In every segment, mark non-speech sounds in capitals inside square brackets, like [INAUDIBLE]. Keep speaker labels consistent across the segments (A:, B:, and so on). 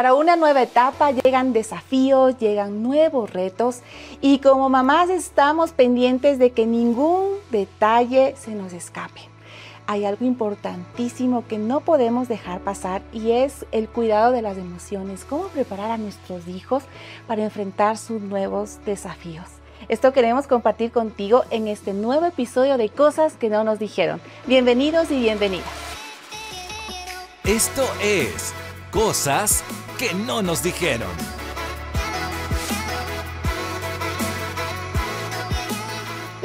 A: Para una nueva etapa llegan desafíos, llegan nuevos retos y como mamás estamos pendientes de que ningún detalle se nos escape. Hay algo importantísimo que no podemos dejar pasar y es el cuidado de las emociones, cómo preparar a nuestros hijos para enfrentar sus nuevos desafíos. Esto queremos compartir contigo en este nuevo episodio de Cosas que no nos dijeron. Bienvenidos y bienvenidas.
B: Esto es Cosas que no nos dijeron.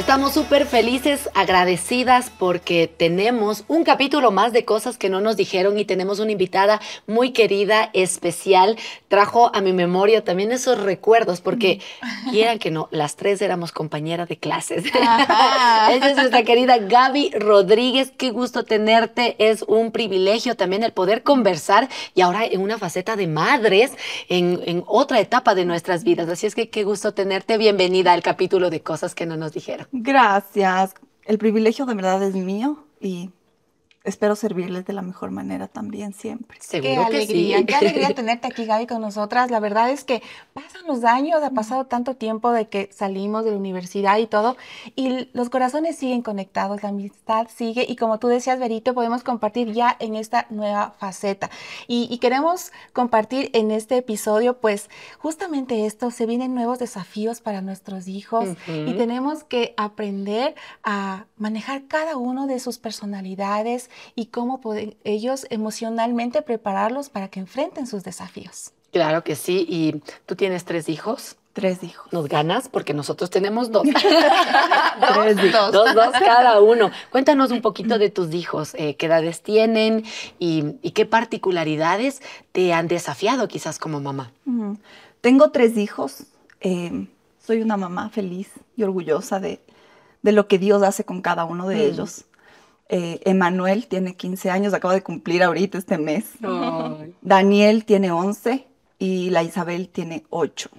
C: Estamos súper felices, agradecidas porque tenemos un capítulo más de cosas que no nos dijeron y tenemos una invitada muy querida, especial. Trajo a mi memoria también esos recuerdos porque [LAUGHS] quieran que no, las tres éramos compañeras de clases. Ella [LAUGHS] es nuestra querida Gaby Rodríguez. Qué gusto tenerte. Es un privilegio también el poder conversar y ahora en una faceta de madres, en, en otra etapa de nuestras vidas. Así es que qué gusto tenerte. Bienvenida al capítulo de cosas que no nos dijeron.
D: Gracias. El privilegio de verdad es mío y espero servirles de la mejor manera también siempre.
A: Seguro qué alegría, qué [LAUGHS] alegría tenerte aquí, Gaby, con nosotras. La verdad es que pasan los años, ha pasado tanto tiempo de que salimos de la universidad y todo, y los corazones siguen conectados, la amistad sigue, y como tú decías, Berito, podemos compartir ya en esta nueva faceta. Y, queremos compartir en este episodio, pues justamente esto, se vienen nuevos desafíos para nuestros hijos y tenemos que aprender a manejar cada uno de sus personalidades y cómo pueden ellos emocionalmente prepararlos para que enfrenten sus desafíos.
C: Claro que sí. ¿Y tú tienes tres hijos?
D: Tres hijos.
C: ¿Nos ganas? Porque nosotros tenemos dos. [LAUGHS] tres hijos. Dos, dos cada uno. Cuéntanos un poquito de tus hijos, eh, qué edades tienen y, qué particularidades te han desafiado quizás como mamá.
D: Tengo tres hijos. Eh, soy una mamá feliz y orgullosa de, lo que Dios hace con cada uno de ellos. Eh, Emanuel tiene 15 años, acaba de cumplir ahorita este mes. Daniel tiene 11 y la Isabel tiene 8.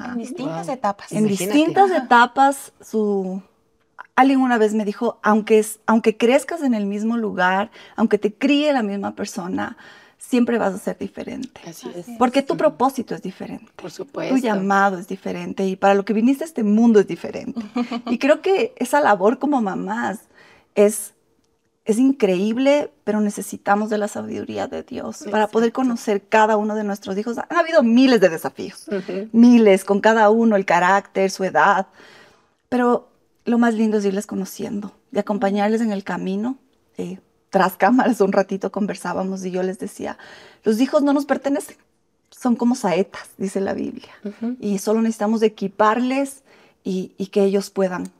A: En distintas etapas.
D: En distintas etapas, su... Alguien una vez me dijo, aunque, es, aunque crezcas en el mismo lugar, aunque te críe la misma persona, siempre vas a ser diferente.
C: Así es.
D: Porque tu propósito es diferente.
C: Por supuesto.
D: Tu llamado es diferente y para lo que viniste a este mundo es diferente. [LAUGHS] y creo que esa labor como mamás es es increíble, pero necesitamos de la sabiduría de Dios para poder conocer cada uno de nuestros hijos. Ha habido miles de desafíos, miles, con cada uno, el carácter, su edad, pero lo más lindo es irles conociendo y acompañarles en el camino. Eh, tras cámaras un ratito conversábamos y yo les decía, los hijos no nos pertenecen, son como saetas, dice la Biblia, y solo necesitamos equiparles y que ellos puedan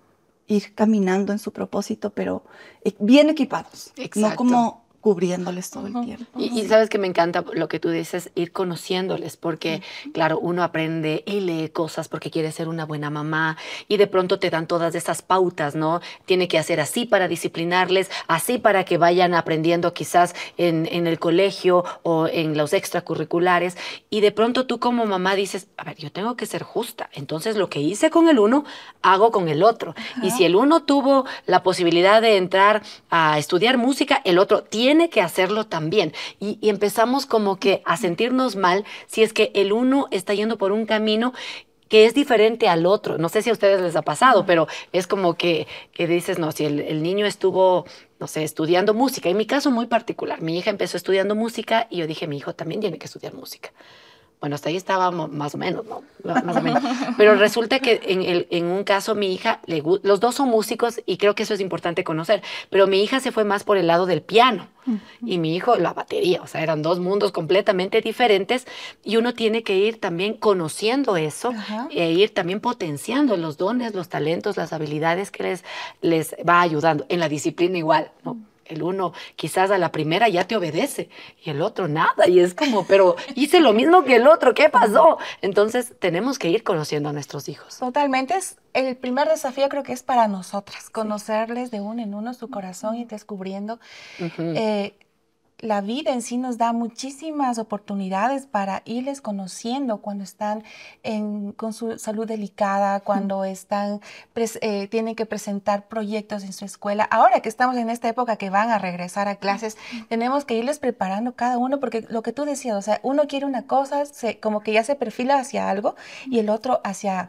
D: ir caminando en su propósito, pero eh, bien equipados, no como cubriéndoles todo el tiempo.
C: Y, sabes que me encanta lo que tú dices, ir conociéndoles, porque claro, uno aprende y lee cosas porque quiere ser una buena mamá y de pronto te dan todas esas pautas, ¿no? Tiene que hacer así para disciplinarles, así para que vayan aprendiendo quizás en, en el colegio o en los extracurriculares y de pronto tú como mamá dices, a ver, yo tengo que ser justa, entonces lo que hice con el uno, hago con el otro. Y si el uno tuvo la posibilidad de entrar a estudiar música, el otro tiene tiene que hacerlo también. Y, empezamos como que a sentirnos mal si es que el uno está yendo por un camino que es diferente al otro. No sé si a ustedes les ha pasado, pero es como que, que dices, no, si el, el, niño estuvo, no sé, estudiando música. En mi caso muy particular, mi hija empezó estudiando música y yo dije, mi hijo también tiene que estudiar música. Bueno, hasta ahí estábamos más o menos, ¿no? Más o menos. Pero resulta que en, el, en un caso mi hija, le, los dos son músicos y creo que eso es importante conocer, pero mi hija se fue más por el lado del piano y mi hijo la batería, o sea, eran dos mundos completamente diferentes y uno tiene que ir también conociendo eso e ir también potenciando los dones, los talentos, las habilidades que les, les va ayudando. En la disciplina igual, ¿no? El uno quizás a la primera ya te obedece y el otro nada. Y es como, pero hice lo mismo que el otro, ¿qué pasó? Entonces tenemos que ir conociendo a nuestros hijos.
A: Totalmente. Es el primer desafío creo que es para nosotras, conocerles de uno en uno su corazón y descubriendo la vida en sí nos da muchísimas oportunidades para irles conociendo cuando están con su salud delicada, cuando están, eh, tienen que presentar proyectos en su escuela. Ahora que estamos en esta época que van a regresar a clases, tenemos que irles preparando cada uno, porque lo que tú decías, o sea, uno quiere una cosa, se, como que ya se perfila hacia algo y el otro hacia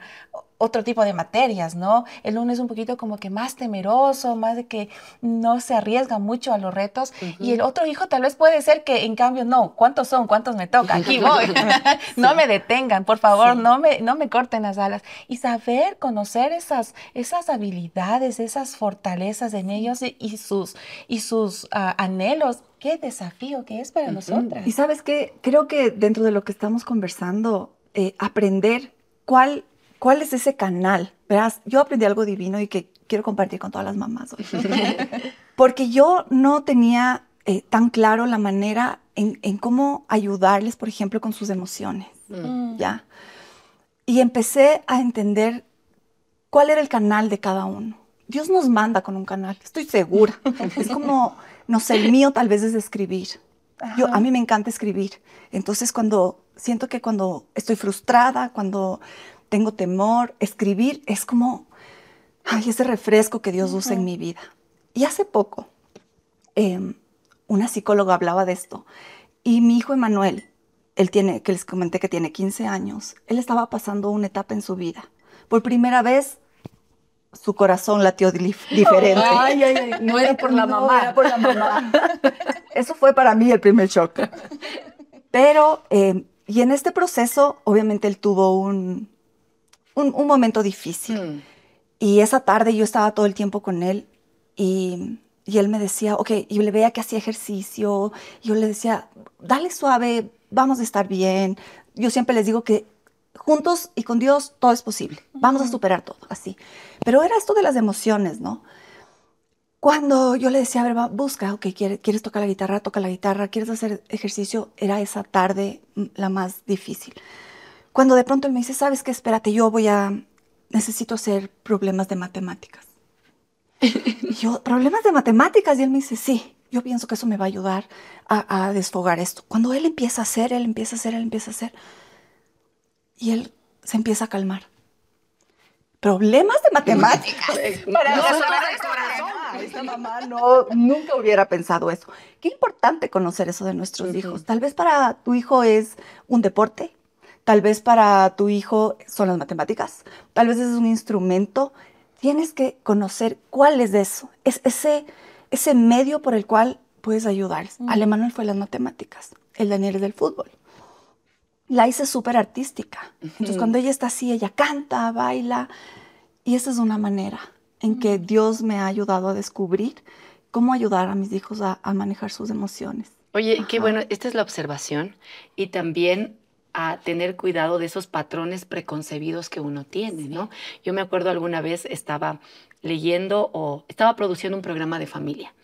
A: otro tipo de materias, ¿no? El uno es un poquito como que más temeroso, más de que no se arriesga mucho a los retos. Y el otro hijo tal vez puede ser que en cambio, no, ¿cuántos son? ¿Cuántos me toca? Aquí [LAUGHS] voy. [LAUGHS] no me detengan, por favor, no, me, no me corten las alas. Y saber conocer esas, esas habilidades, esas fortalezas en ellos y, sus, y sus ah, anhelos. Qué desafío que es para nosotras.
D: Y sabes qué, creo que dentro de lo que estamos conversando, eh, aprender cuál ¿Cuál es ese canal? Verás, yo aprendí algo divino y que quiero compartir con todas las mamás hoy. [LAUGHS] Porque yo no tenía eh, tan claro la manera en, cómo ayudarles, por ejemplo, con sus emociones. Mm. ¿Ya? Y empecé a entender cuál era el canal de cada uno. Dios nos manda con un canal, estoy segura. [LAUGHS] es como, no sé, el mío tal vez es escribir. Yo, a mí me encanta escribir. Entonces, cuando siento que cuando estoy frustrada, cuando tengo temor. Escribir es como, ay, ese refresco que Dios usa en mi vida. Y hace poco, em, una psicóloga hablaba de esto. Y mi hijo Emanuel, él tiene, que les comenté que tiene 15 años, él estaba pasando una etapa en su vida. Por primera vez, su corazón latió [LAUGHS] diferente.
C: Ay, ay, ay, no era [LAUGHS] por la mamá.
D: Era por la mamá. [LAUGHS] Eso fue para mí el primer shock. Pero, em, y en este proceso, obviamente él tuvo un, un, momento difícil. Mm. Y esa tarde yo estaba todo el tiempo con él y, y él me decía, ok, y le veía que hacía ejercicio, yo le decía, dale suave, vamos a estar bien. Yo siempre les digo que juntos y con Dios todo es posible, vamos a superar todo, así. Pero era esto de las emociones, ¿no? Cuando yo le decía, a ver, busca, ok, ¿quieres, quieres tocar la guitarra, toca la guitarra, quieres hacer ejercicio, era esa tarde la más difícil. Cuando de pronto él me dice, ¿sabes qué? Espérate, yo voy a, necesito hacer problemas de matemáticas. y yo, ¿problemas de matemáticas? Y él me dice, sí, yo pienso que eso me va a ayudar a, desfogar esto. Cuando él empieza a hacer, él empieza a hacer, él empieza a hacer. Y él se empieza a calmar. Problemas de matemáticas. [LAUGHS] Para no, esta mamá no, nunca hubiera pensado eso. Qué importante conocer eso de nuestros hijos. Tal vez para tu hijo es un deporte, Tal vez para tu hijo son las matemáticas, tal vez es un instrumento. Tienes que conocer cuál es de eso, es ese, ese medio por el cual puedes ayudar. Mm. Al fue las matemáticas, el Daniel es del fútbol. La hice súper artística. Entonces, cuando ella está así, ella canta, baila. Y esa es una manera en que Dios me ha ayudado a descubrir cómo ayudar a mis hijos a, manejar sus emociones.
C: Oye, qué bueno, esta es la observación. Y también a tener cuidado de esos patrones preconcebidos que uno tiene, ¿no? Yo me acuerdo alguna vez estaba leyendo o estaba produciendo un programa de familia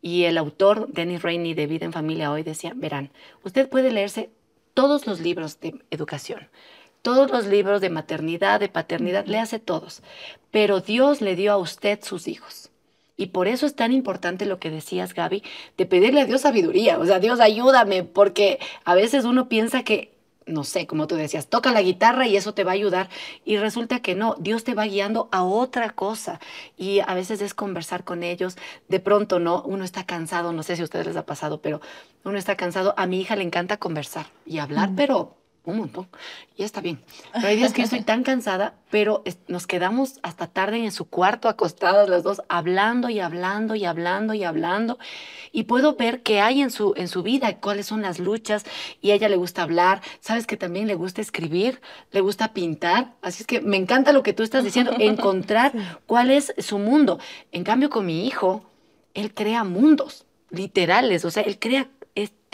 C: y el autor, Dennis Rainey, de Vida en Familia Hoy, decía, verán, usted puede leerse todos los libros de educación, todos los libros de maternidad, de paternidad, léase todos, pero Dios le dio a usted sus hijos. Y por eso es tan importante lo que decías, Gaby, de pedirle a Dios sabiduría. O sea, Dios ayúdame, porque a veces uno piensa que no sé, como tú decías, toca la guitarra y eso te va a ayudar. Y resulta que no, Dios te va guiando a otra cosa. Y a veces es conversar con ellos. De pronto, ¿no? Uno está cansado, no sé si a ustedes les ha pasado, pero uno está cansado. A mi hija le encanta conversar y hablar, pero un montón. Y está bien. Pero hay días que yo estoy tan cansada, pero nos quedamos hasta tarde en su cuarto acostadas las dos, hablando y hablando y hablando y hablando. Y puedo ver qué hay en su, en su vida, cuáles son las luchas. Y a ella le gusta hablar. Sabes que también le gusta escribir, le gusta pintar. Así es que me encanta lo que tú estás diciendo, [LAUGHS] encontrar cuál es su mundo. En cambio, con mi hijo, él crea mundos literales, o sea, él crea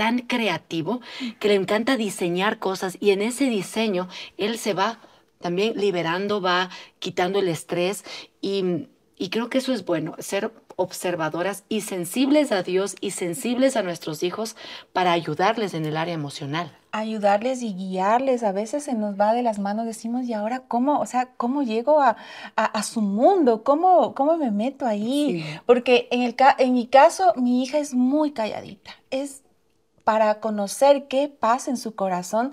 C: tan creativo que le encanta diseñar cosas y en ese diseño él se va también liberando, va quitando el estrés y, creo que eso es bueno, ser observadoras y sensibles a Dios y sensibles a nuestros hijos para ayudarles en el área emocional.
A: ayudarles y guiarles. A veces se nos va de las manos, decimos, ¿y ahora cómo? O sea, ¿cómo llego a, a, su mundo? ¿Cómo, ¿Cómo me meto ahí? Porque en, el, en mi caso, mi hija es muy calladita. Es para conocer qué pasa en su corazón,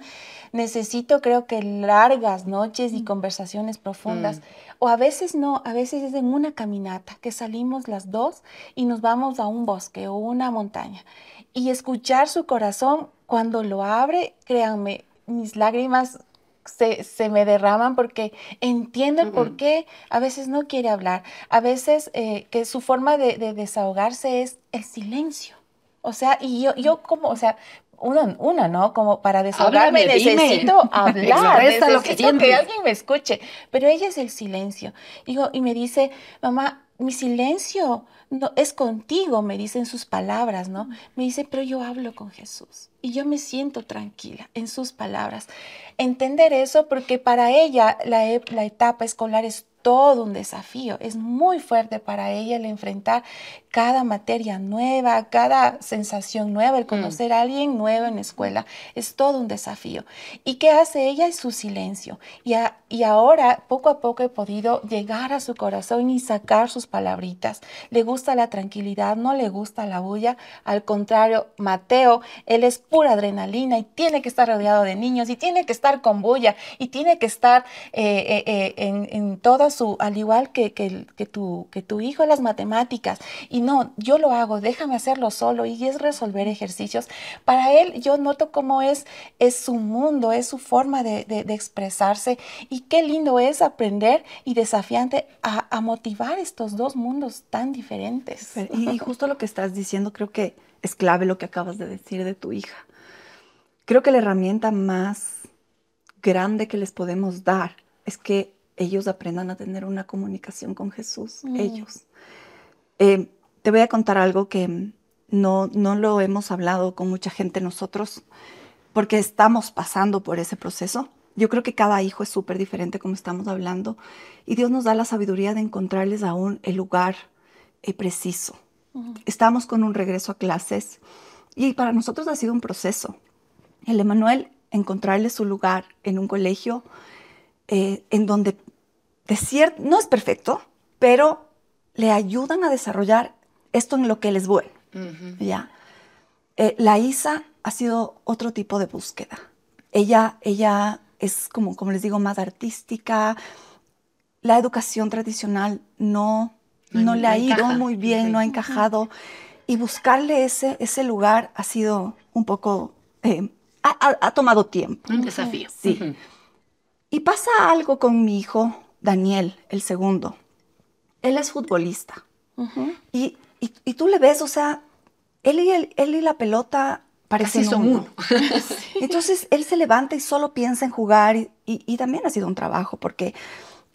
A: necesito creo que largas noches y mm. conversaciones profundas. Mm. O a veces no, a veces es en una caminata que salimos las dos y nos vamos a un bosque o una montaña. Y escuchar su corazón cuando lo abre, créanme, mis lágrimas se, me derraman porque entiendo el por qué a veces no quiere hablar, a veces eh, que su forma de, desahogarse es el silencio. O sea, y yo, yo como, o sea, una, una, ¿no? Como para desahogarme necesito [LAUGHS] hablar, necesito lo que, que alguien me escuche. Pero ella es el silencio. Digo, y me dice, mamá, mi silencio no, es contigo, me dicen sus palabras, ¿no? Me dice, pero yo hablo con Jesús y yo me siento tranquila en sus palabras. Entender eso porque para ella la, la etapa escolar es todo un desafío. Es muy fuerte para ella el enfrentar cada materia nueva, cada sensación nueva, el mm. conocer a alguien nuevo en la escuela. Es todo un desafío. ¿Y qué hace ella? Es su silencio. Y, y ahora, poco a poco, he podido llegar a su corazón y sacar sus palabritas. Le gusta la tranquilidad, no le gusta la bulla. Al contrario, Mateo, él es pura adrenalina y tiene que estar rodeado de niños y tiene que estar con bulla y tiene que estar eh, eh, eh, en, en todas al igual que, que, tu, que tu hijo las matemáticas. Y no, yo lo hago, déjame hacerlo solo y es resolver ejercicios. Para él yo noto cómo es, es su mundo, es su forma de, expresarse y qué lindo es aprender y desafiante a, motivar estos dos mundos tan diferentes.
D: Y justo lo que estás diciendo creo que es clave lo que acabas de decir de tu hija. Creo que la herramienta más grande que les podemos dar es que ellos aprendan a tener una comunicación con Jesús, mm. ellos. Eh, te voy a contar algo que no, no lo hemos hablado con mucha gente nosotros, porque estamos pasando por ese proceso. Yo creo que cada hijo es súper diferente como estamos hablando y Dios nos da la sabiduría de encontrarles aún el lugar eh, preciso. Estamos con un regreso a clases y para nosotros ha sido un proceso. El Emanuel, encontrarle su lugar en un colegio eh, en donde de no es perfecto, pero le ayudan a desarrollar esto en lo que él es bueno. ¿ya? Eh, la Isa ha sido otro tipo de búsqueda. Ella, ella es, como, como les digo, más artística. La educación tradicional no, no, le ha ido muy bien, no ha encajado. Y buscarle ese, ese lugar ha sido un poco, eh, ha, tomado tiempo.
C: Un desafío.
D: Sí. Y pasa algo con mi hijo Daniel, el segundo. Él es futbolista. y, tú le ves, o sea, él y, él y la pelota parecen uno. [LAUGHS] Entonces él se levanta y solo piensa en jugar y, también ha sido un trabajo porque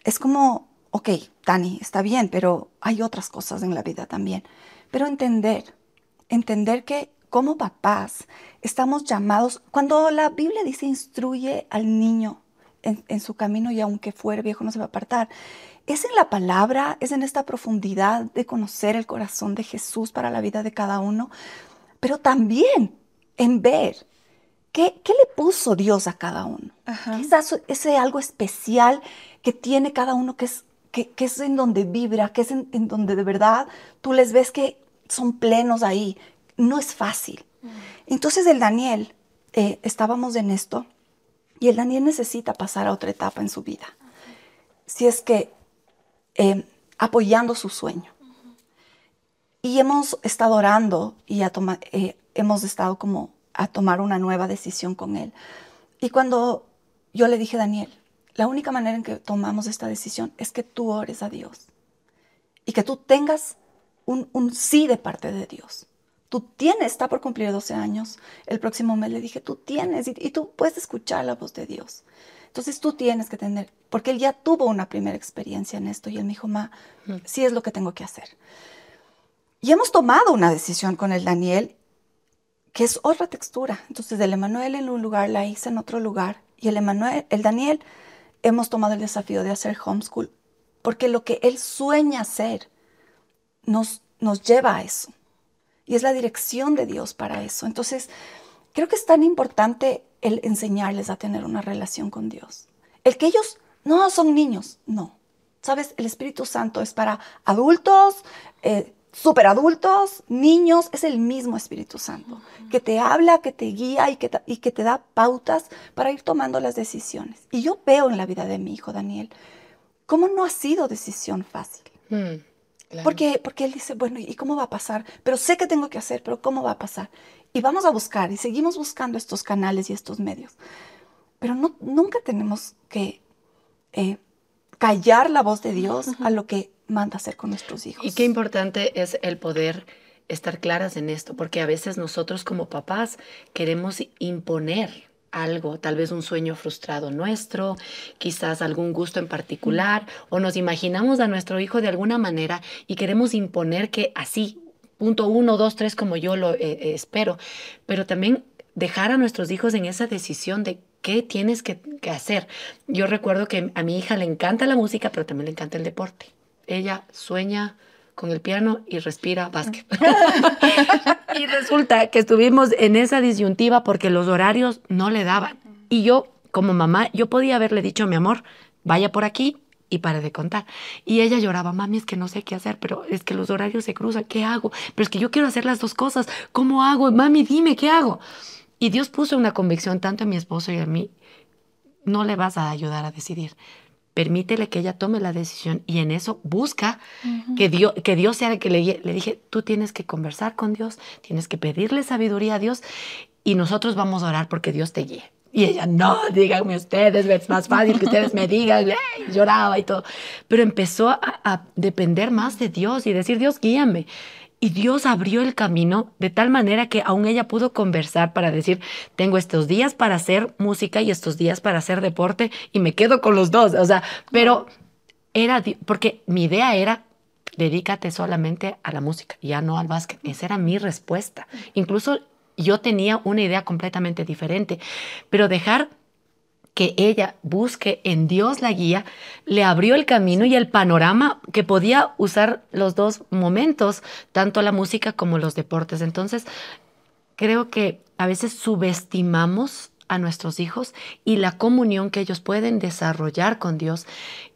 D: es como, ok, Dani, está bien, pero hay otras cosas en la vida también. Pero entender, entender que como papás estamos llamados, cuando la Biblia dice instruye al niño en, su camino y aunque fuere viejo no se va a apartar. Es en la palabra, es en esta profundidad de conocer el corazón de Jesús para la vida de cada uno, pero también en ver qué, qué le puso Dios a cada uno. Es ese algo especial que tiene cada uno que es, que, que es en donde vibra, que es en, donde de verdad tú les ves que son plenos ahí. No es fácil. Mm. Entonces el Daniel, eh, estábamos en esto y el Daniel necesita pasar a otra etapa en su vida. Si es que eh, apoyando su sueño. Y hemos estado orando y eh, hemos estado como a tomar una nueva decisión con él. Y cuando yo le dije, Daniel, la única manera en que tomamos esta decisión es que tú ores a Dios y que tú tengas un sí de parte de Dios tú tienes, está por cumplir 12 años, el próximo mes le dije, tú tienes y, tú puedes escuchar la voz de Dios. Entonces tú tienes que tener, porque él ya tuvo una primera experiencia en esto y él me dijo, ma, sí es lo que tengo que hacer. Y hemos tomado una decisión con el Daniel, que es otra textura. Entonces el Emanuel en un lugar, la hice en otro lugar, y el Emanuel, el Daniel, hemos tomado el desafío de hacer homeschool, porque lo que él sueña hacer nos, nos lleva a eso. Y es la dirección de Dios para eso. Entonces, creo que es tan importante el enseñarles a tener una relación con Dios. El que ellos no son niños, no. Sabes, el Espíritu Santo es para adultos, eh, superadultos, niños, es el mismo Espíritu Santo, que te habla, que te guía y que, y que te da pautas para ir tomando las decisiones. Y yo veo en la vida de mi hijo Daniel cómo no ha sido decisión fácil. Mm, porque, porque él dice, bueno, ¿y cómo va a pasar? Pero sé que tengo que hacer, pero ¿cómo va a pasar? Y vamos a buscar y seguimos buscando estos canales y estos medios. Pero no, nunca tenemos que eh, callar la voz de Dios a lo que manda hacer con nuestros hijos.
C: Y qué importante es el poder estar claras en esto, porque a veces nosotros como papás queremos imponer algo, tal vez un sueño frustrado nuestro, quizás algún gusto en particular, o nos imaginamos a nuestro hijo de alguna manera y queremos imponer que así, punto uno, dos, tres, como yo lo eh, eh, espero, pero también dejar a nuestros hijos en esa decisión de qué tienes que, que hacer. Yo recuerdo que a mi hija le encanta la música, pero también le encanta el deporte. Ella sueña con el piano y respira básquet. [LAUGHS] y resulta que estuvimos en esa disyuntiva porque los horarios no le daban. Y yo, como mamá, yo podía haberle dicho, mi amor, vaya por aquí y pare de contar. Y ella lloraba, mami, es que no sé qué hacer, pero es que los horarios se cruzan, ¿qué hago? Pero es que yo quiero hacer las dos cosas, ¿cómo hago? Mami, dime, ¿qué hago? Y Dios puso una convicción tanto a mi esposo y a mí, no le vas a ayudar a decidir permítele que ella tome la decisión y en eso busca que, Dios, que Dios sea el que le, le dije, tú tienes que conversar con Dios, tienes que pedirle sabiduría a Dios y nosotros vamos a orar porque Dios te guíe. Y ella, no, díganme ustedes, es más fácil que ustedes me digan, lloraba y todo. Pero empezó a, a depender más de Dios y decir, Dios, guíame. Y Dios abrió el camino de tal manera que aún ella pudo conversar para decir, tengo estos días para hacer música y estos días para hacer deporte y me quedo con los dos. O sea, pero era, porque mi idea era, dedícate solamente a la música, ya no al básquet. Esa era mi respuesta. Incluso yo tenía una idea completamente diferente, pero dejar que ella busque en Dios la guía, le abrió el camino y el panorama que podía usar los dos momentos, tanto la música como los deportes. Entonces, creo que a veces subestimamos a nuestros hijos y la comunión que ellos pueden desarrollar con Dios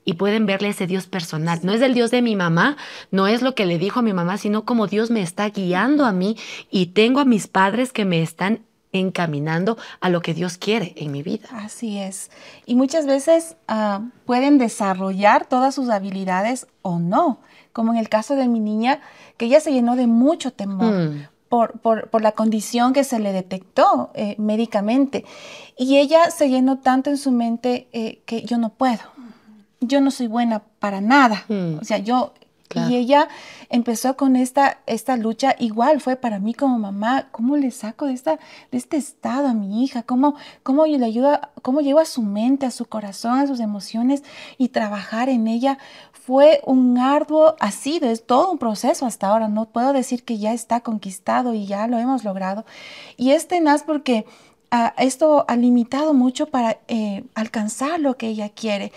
C: y pueden verle ese Dios personal. No es el Dios de mi mamá, no es lo que le dijo a mi mamá, sino como Dios me está guiando a mí y tengo a mis padres que me están encaminando a lo que Dios quiere en mi vida.
A: Así es. Y muchas veces ah, pueden desarrollar todas sus habilidades o no, como en el caso de mi niña, que ella se llenó de mucho temor. Mm. Por, por, la condición que se le detectó eh, médicamente. Y ella se llenó tanto en su mente eh, que yo no puedo, yo no soy buena para nada. Mm. O sea, yo y ella empezó con esta, esta lucha, igual fue para mí como mamá, ¿cómo le saco de, esta, de este estado a mi hija? ¿Cómo, cómo le ayuda, cómo llevo a su mente, a su corazón, a sus emociones y trabajar en ella? Fue un arduo, sido, es todo un proceso hasta ahora, no puedo decir que ya está conquistado y ya lo hemos logrado. Y es tenaz porque esto ha limitado mucho para eh, alcanzar lo que ella quiere.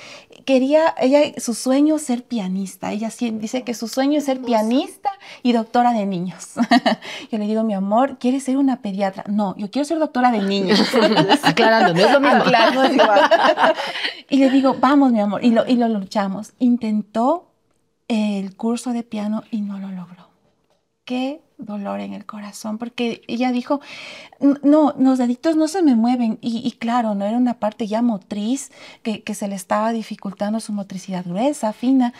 A: Quería, ella, su sueño es ser pianista. Ella dice que su sueño es ser pianista y doctora de niños. [LAUGHS] yo le digo, mi amor, ¿quieres ser una pediatra? No, yo quiero ser doctora de niños. [LAUGHS]
C: Aclarando, no es lo mismo. [LAUGHS]
A: y le digo, vamos, mi amor, y lo, y lo luchamos. Intentó el curso de piano y no lo logró. ¿Qué dolor en el corazón, porque ella dijo, no, los deditos no se me mueven. Y, claro, no era una parte ya motriz que, que, se le estaba dificultando su motricidad gruesa, fina.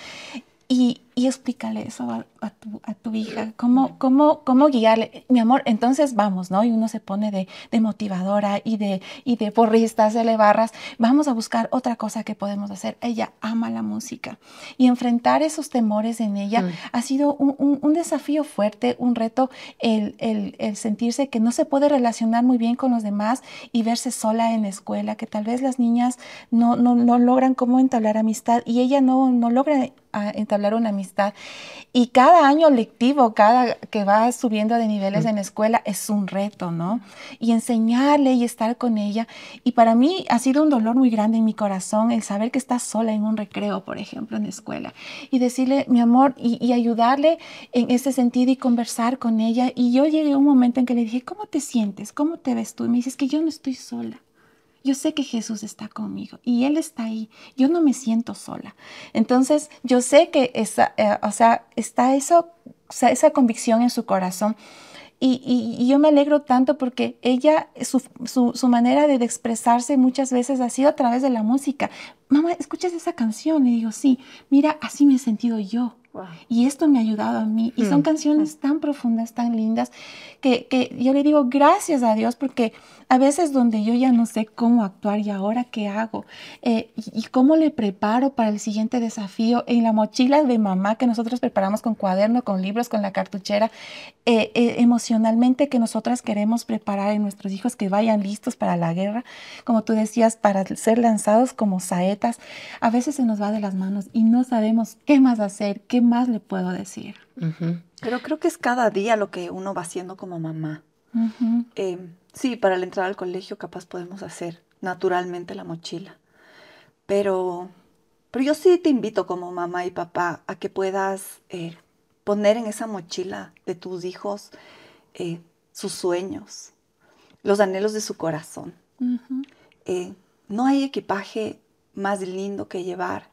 A: Y, y explícale eso a, tu, hija, cómo, cómo, cómo guiarle. Mi amor, entonces vamos, ¿no? Y uno se pone de, de motivadora y de, y de porristas, de barras. Vamos a buscar otra cosa que podemos hacer. Ella ama la música. Y enfrentar esos temores en ella mm. ha sido un, un, desafío fuerte, un reto, el, el, el, sentirse que no se puede relacionar muy bien con los demás y verse sola en la escuela, que tal vez las niñas no, no, no logran cómo entablar amistad y ella no, no logra a entablar una amistad. Y cada año lectivo, cada que va subiendo de niveles en la escuela, es un reto, ¿no? Y enseñarle y estar con ella. Y para mí ha sido un dolor muy grande en mi corazón el saber que está sola en un recreo, por ejemplo, en la escuela. Y decirle, mi amor, y, y ayudarle en ese sentido y conversar con ella. Y yo llegué a un momento en que le dije, ¿cómo te sientes? ¿Cómo te ves tú? Y me dices que yo no estoy sola yo sé que Jesús está conmigo y Él está ahí. Yo no me siento sola. Entonces, yo sé que esa, eh, o sea, está eso, esa convicción en su corazón. Y, yo me alegro tanto porque ella, su, su, manera de, expresarse muchas veces ha sido a través de la música. Mamá, ¿escuchas esa canción? Y digo, sí, mira, así me he sentido yo. Y esto me ha ayudado a mí. Y son hmm. canciones tan profundas, tan lindas, que, que, yo le digo gracias a Dios porque a veces donde yo ya no sé cómo actuar y ahora qué hago eh, y, cómo le preparo para el siguiente desafío en la mochila de mamá que nosotros preparamos con cuaderno, con libros, con la cartuchera, eh, eh, emocionalmente que nosotras queremos preparar en nuestros hijos que vayan listos para la guerra, como tú decías, para ser lanzados como saetas, a veces se nos va de las manos y no sabemos qué más hacer, qué más le puedo decir.
D: Pero creo que es cada día lo que uno va haciendo como mamá. Sí, para la entrada al colegio capaz podemos hacer naturalmente la mochila. Pero, pero yo sí te invito como mamá y papá a que puedas eh, poner en esa mochila de tus hijos eh, sus sueños, los anhelos de su corazón. Eh, no hay equipaje más lindo que llevar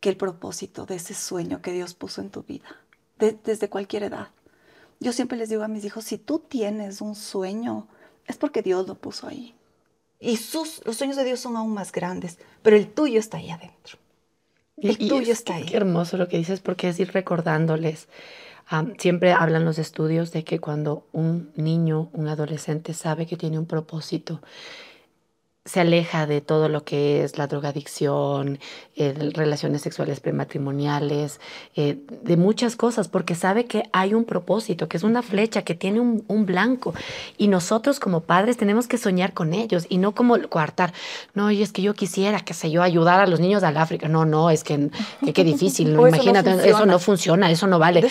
D: que el propósito de ese sueño que Dios puso en tu vida, desde cualquier edad. Yo siempre les digo a mis hijos, si tú tienes un sueño, es porque Dios lo puso ahí. Y sus, los sueños de Dios son aún más grandes, pero el tuyo está ahí adentro.
C: El tuyo está ahí. Qué hermoso lo que dices porque es ir recordándoles. siempre hablan los estudios de que cuando un niño, un adolescente sabe que tiene un propósito se aleja de todo lo que es la drogadicción, relaciones sexuales prematrimoniales, eh, de muchas cosas, porque sabe que hay un propósito, que es una flecha, que tiene un, blanco. Y nosotros como padres tenemos que soñar con ellos y no como coartar. No, y es que yo quisiera, qué sé yo, ayudar a los niños del África. No, no, es que qué difícil. [LAUGHS] ¿no? Imagínate, eso no, funciona, eso no vale.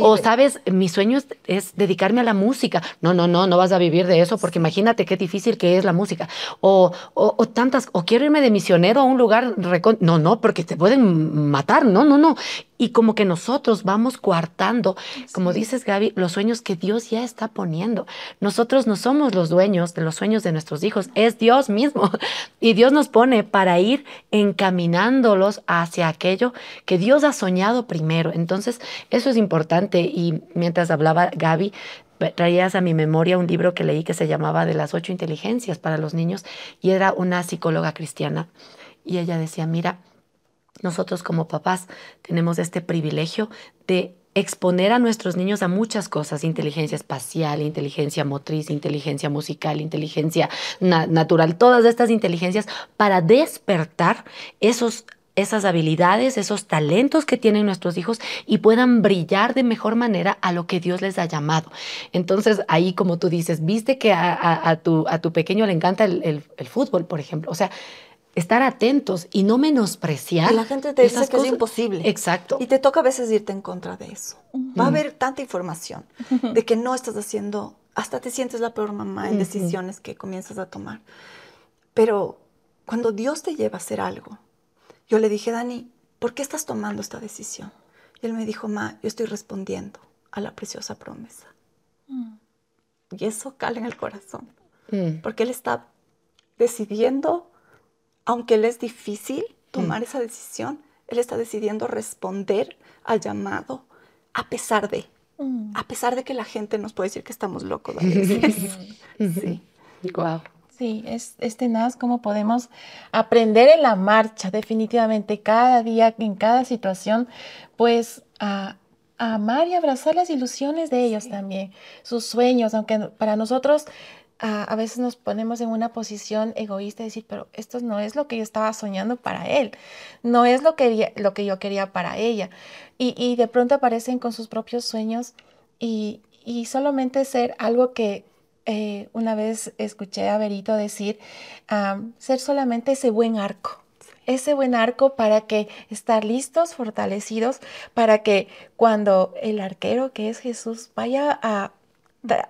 C: o, sabes, mi sueño es, dedicarme a la música. No, no, no, no vas a vivir de eso, porque imagínate qué difícil que es la música. O o, tantas, o quiero irme de misionero a un lugar, no, no, porque te pueden matar, no, no, no. Y como que nosotros vamos coartando, como dices Gaby, los sueños que Dios ya está poniendo. Nosotros no somos los dueños de los sueños de nuestros hijos, es Dios mismo. [LAUGHS] Y Dios nos pone para ir encaminándolos hacia aquello que Dios ha soñado primero. Entonces, eso es importante. Y mientras hablaba Gaby, traías a mi memoria un libro que leí que se llamaba De las ocho inteligencias para los niños y era una psicóloga cristiana. Y ella decía, mira, nosotros como papás tenemos este privilegio de exponer a nuestros niños a muchas cosas, inteligencia espacial, inteligencia motriz, inteligencia musical, inteligencia natural, todas estas inteligencias para despertar esos esas habilidades, esos talentos que tienen nuestros hijos y puedan brillar de mejor manera a lo que Dios les ha llamado. Entonces, ahí como tú dices, viste que a, tu, a tu, pequeño le encanta el, fútbol, por ejemplo. O sea, estar atentos y no menospreciar.
D: Y la gente te dice que es imposible.
C: Exacto.
D: Y te toca a veces irte en contra de eso. Va a haber tanta información de que no estás haciendo, hasta te sientes la peor mamá en decisiones que comienzas a tomar. Pero cuando Dios te lleva a hacer algo, yo le dije, Dani, ¿por qué estás tomando esta decisión? Y él me dijo, Ma, yo estoy respondiendo a la preciosa promesa. Mm. Y eso cala en el corazón, mm. porque él está decidiendo, aunque él es difícil tomar mm. esa decisión, él está decidiendo responder al llamado a pesar de, a pesar de que la gente nos puede decir que estamos locos. [LAUGHS] [LAUGHS]
C: sí. Wow.
A: Sí, es, es tenaz cómo podemos aprender en la marcha, definitivamente, cada día, en cada situación, pues a, amar y abrazar las ilusiones de ellos también, sus sueños, aunque para nosotros a, veces nos ponemos en una posición egoísta de decir, pero esto no es lo que yo estaba soñando para él, no es lo que, lo que yo quería para ella. Y, y de pronto aparecen con sus propios sueños y, y solamente ser algo que eh, una vez escuché a Berito decir, ser solamente ese buen arco, ese buen arco para que estar listos, fortalecidos, para que cuando el arquero que es Jesús vaya a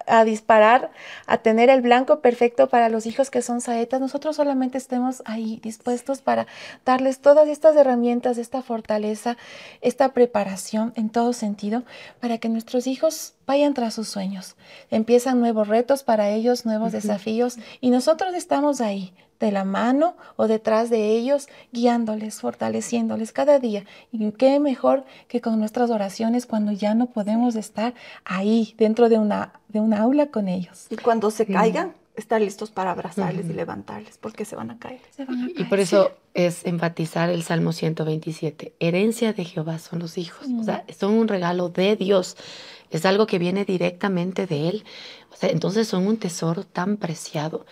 A: a disparar, a tener el blanco perfecto para los hijos que son saetas, nosotros solamente estemos ahí dispuestos para darles todas estas herramientas, esta fortaleza, esta preparación en todo sentido, para que nuestros hijos vayan tras sus sueños. Empiezan nuevos retos para ellos, nuevos desafíos, y nosotros estamos ahí de la mano o detrás de ellos, guiándoles, fortaleciéndoles cada día. Y qué mejor que con nuestras oraciones cuando ya no podemos estar ahí dentro de una, de un aula con ellos.
D: Y cuando se caigan, estar listos para abrazarles y levantarles, porque se van a caer.
C: Y por eso es enfatizar el Salmo 127. Herencia de Jehová son los hijos. O sea, son un regalo de Dios. Es algo que viene directamente de Él. O sea, entonces son un tesoro tan preciado.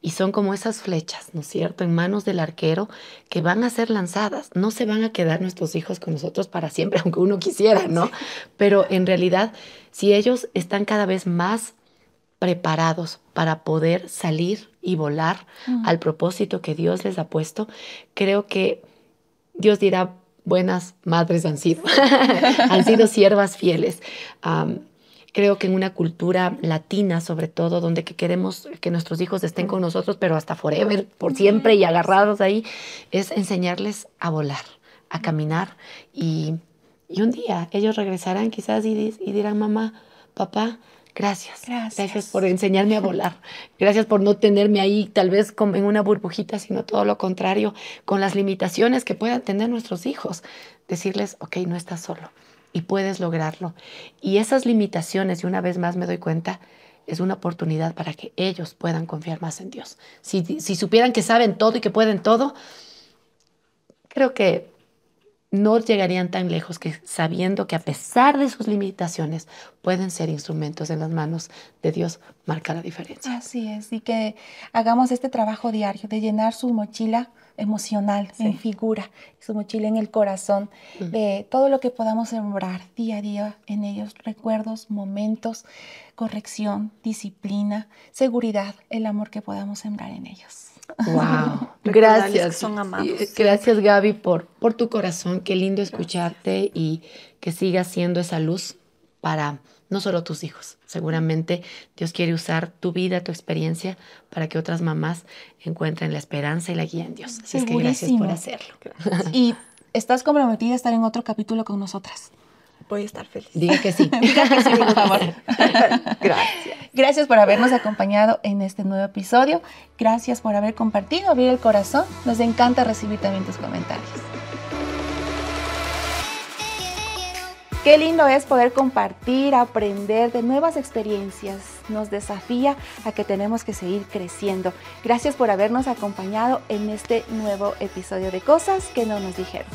C: Y son como esas flechas, ¿no es cierto?, en manos del arquero que van a ser lanzadas. No se van a quedar nuestros hijos con nosotros para siempre, [LAUGHS] aunque uno quisiera, ¿no? Pero en realidad, si ellos están cada vez más preparados para poder salir y volar al propósito que Dios les ha puesto, creo que Dios dirá, buenas madres han sido, [LAUGHS] han sido siervas fieles. creo que en una cultura latina, sobre todo, donde que queremos que nuestros hijos estén con nosotros, pero hasta forever, por siempre y agarrados ahí, es enseñarles a volar, a caminar. Y, un día ellos regresarán quizás y, y dirán, mamá, papá, Gracias. Gracias. por enseñarme a volar. Gracias por no tenerme ahí tal vez como en una burbujita, sino todo lo contrario, con las limitaciones que puedan tener nuestros hijos. Decirles, ok, no estás solo y puedes lograrlo. Y esas limitaciones, y una vez más me doy cuenta, es una oportunidad para que ellos puedan confiar más en Dios. Si, si supieran que saben todo y que pueden todo, creo que no llegarían tan lejos que sabiendo que a pesar de sus limitaciones pueden ser instrumentos en las manos de Dios, marca la diferencia.
A: Así es, y que hagamos este trabajo diario de llenar su mochila emocional, en figura, su mochila en el corazón, de todo lo que podamos sembrar día a día en ellos, recuerdos, momentos, corrección, disciplina, seguridad, el amor que podamos sembrar en ellos.
C: Wow, [LAUGHS] gracias. Son amados. Gracias Gaby por, por tu corazón. Qué lindo escucharte y que sigas siendo esa luz para no solo tus hijos. Seguramente Dios quiere usar tu vida, tu experiencia para que otras mamás encuentren la esperanza y la guía en Dios. Así es que gracias por hacerlo.
A: Y estás comprometida a estar en otro capítulo con nosotras.
D: Voy a estar feliz.
C: Diga que sí. [LAUGHS]
A: Diga que sí, por favor. [LAUGHS] Gracias. Gracias por habernos acompañado en este nuevo episodio. Gracias por haber compartido, abrir el corazón. Nos encanta recibir también tus comentarios. Qué lindo es poder compartir, aprender de nuevas experiencias. Nos desafía a que tenemos que seguir creciendo. Gracias por habernos acompañado en este nuevo episodio de Cosas que no nos dijeron.